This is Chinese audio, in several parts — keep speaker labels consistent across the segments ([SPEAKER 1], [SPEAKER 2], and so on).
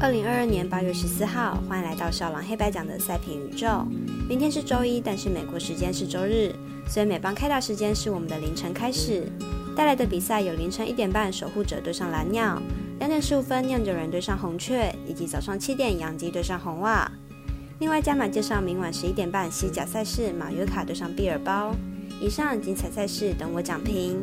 [SPEAKER 1] 二零二二年八月十四号，欢迎来到小狼黑白奖的赛评宇宙。明天是周一，但是美国时间是周日，所以美邦开打时间是我们的凌晨开始。带来的比赛有凌晨一点半守护者对上蓝鸟，两点十五分酿酒人对上红雀，以及早上七点洋基对上红袜。另外加码介绍明晚十一点半西甲赛事马约卡对上毕尔包。以上精彩赛事等我讲评。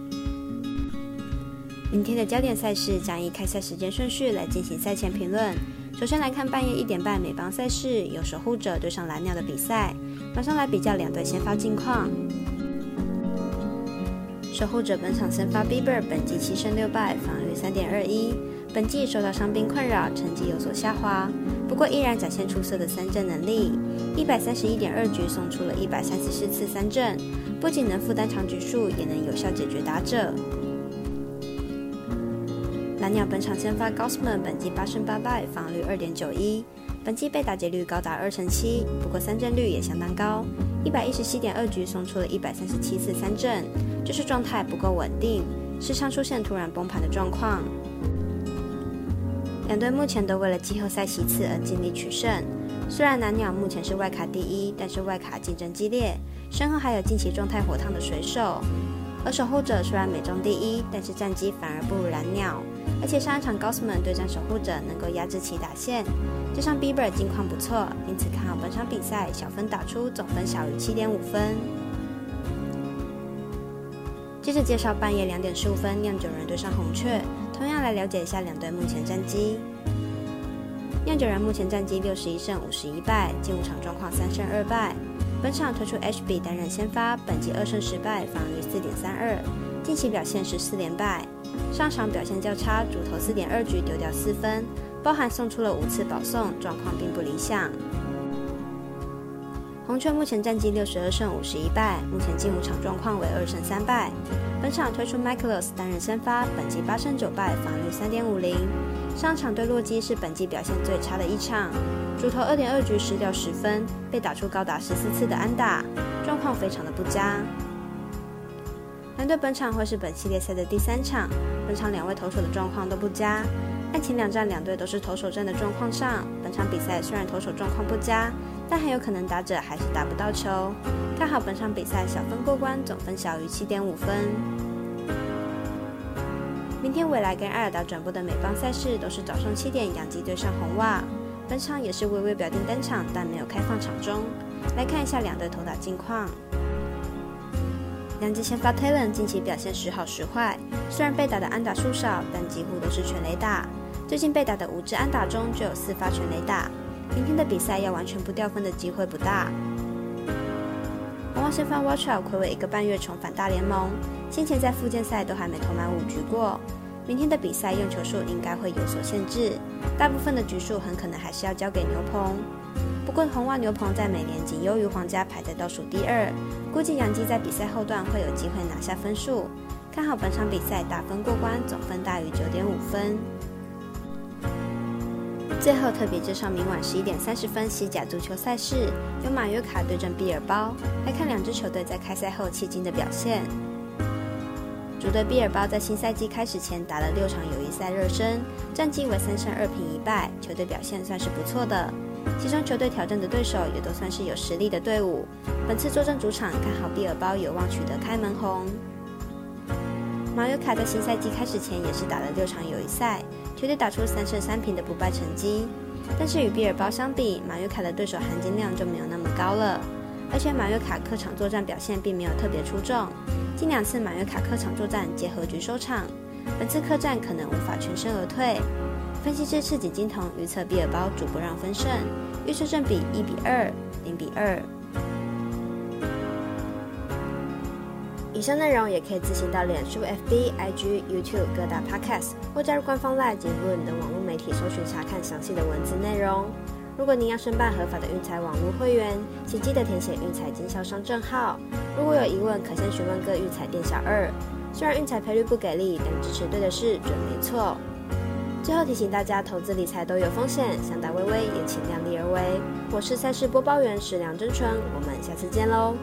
[SPEAKER 1] 明天的焦点赛事将以开赛时间顺序来进行赛前评论。首先来看半夜一点半美邦赛事，有守护者对上蓝鸟的比赛。马上来比较两队先发近况。守护者本场先发 Bieber，本季七胜六败，防御率三点二一。本季受到伤病困扰，成绩有所下滑，不过依然展现出色的三振能力。一百三十一点二局送出了一百三十四次三振，不仅能负担长局数，也能有效解决打者。蓝鸟本场先发 Gosman 本季八胜八败，防率二点九一，本季被打劫率高达二成七，不过三振率也相当高，一百一十七点二局送出了一百三十七次三振，就是状态不够稳定，时常出现突然崩盘的状况。两队目前都为了季后赛席次而尽力取胜，虽然蓝鸟目前是外卡第一，但是外卡竞争激烈，身后还有近期状态火烫的水手。而守护者虽然美中第一，但是战绩反而不如蓝鸟。而且上一场 Gossman 对战守护者能够压制其打线，加上 Bieber 近况不错，因此看好本场比赛小分打出，总分小于七点五分。接着介绍半夜两点十五分酿酒人对上红雀，同样来了解一下两队目前战绩。酿酒人目前战绩六十一胜五十一败，近五场状况三胜二败。本场推出 HB 担任先发，本季二胜十败，防御四点三二，近期表现是四连败。上场表现较差，主投四点二局丢掉四分，包含送出了五次保送，状况并不理想。红雀目前战绩六十二胜五十一败，目前近五场状况为二胜三败。本场推出 Michaelos 担任先发，本季八胜九败，防御三点五零。上场对洛基是本季表现最差的一场。主投二点二局失掉十分，被打出高达十四次的安打，状况非常的不佳。两队本场会是本系列赛的第三场，本场两位投手的状况都不佳。但前两战两队都是投手战的状况上，本场比赛虽然投手状况不佳，但很有可能打者还是打不到球。看好本场比赛小分过关，总分小于七点五分。明天未来跟艾尔达转播的美邦赛事都是早上七点，养鸡对上红袜。本场也是微微表定登场，但没有开放场中。来看一下两队投打近况。两支先发 Talon 近期表现时好时坏，虽然被打的安打数少，但几乎都是全垒打。最近被打的五支安打中就有四发全垒打。明天的比赛要完全不掉分的机会不大。红袜先发 Watchout 暌违一个半月重返大联盟，先前在附件赛都还没投满五局过。明天的比赛用球数应该会有所限制，大部分的局数很可能还是要交给牛棚。不过红袜牛棚在美联仅优于皇家，排在倒数第二，估计杨基在比赛后段会有机会拿下分数。看好本场比赛打分过关，总分大于九点五分。最后特别介绍明晚十一点三十分西甲足球赛事，由马约卡对阵毕尔包，来看两支球队在开赛后迄今的表现。主队毕尔包在新赛季开始前打了六场友谊赛热身，战绩为三胜二平一败，球队表现算是不错的。其中球队挑战的对手也都算是有实力的队伍。本次坐镇主场，看好毕尔包有望取得开门红。马约卡在新赛季开始前也是打了六场友谊赛，球队打出三胜三平的不败成绩。但是与毕尔包相比，马约卡的对手含金量就没有那么高了，而且马约卡客场作战表现并没有特别出众。近两次马约卡客场作战皆和局收场，本次客战可能无法全身而退。分析师赤井金童预测比尔包主不让分胜，预测正比一比二、零比二。以上内容也可以自行到脸书、FB、IG、YouTube 各大 Podcast 或加入官方 LINE 及 Room 等网络媒体搜寻查看详细的文字内容。如果您要申办合法的运彩网络会员，请记得填写运彩经销商证号。如果有疑问，可先询问各运彩店小二。虽然运彩赔率不给力，但支持对的事准没错。最后提醒大家，投资理财都有风险，想打微微也请量力而为。我是赛事播报员史梁真纯，我们下次见喽。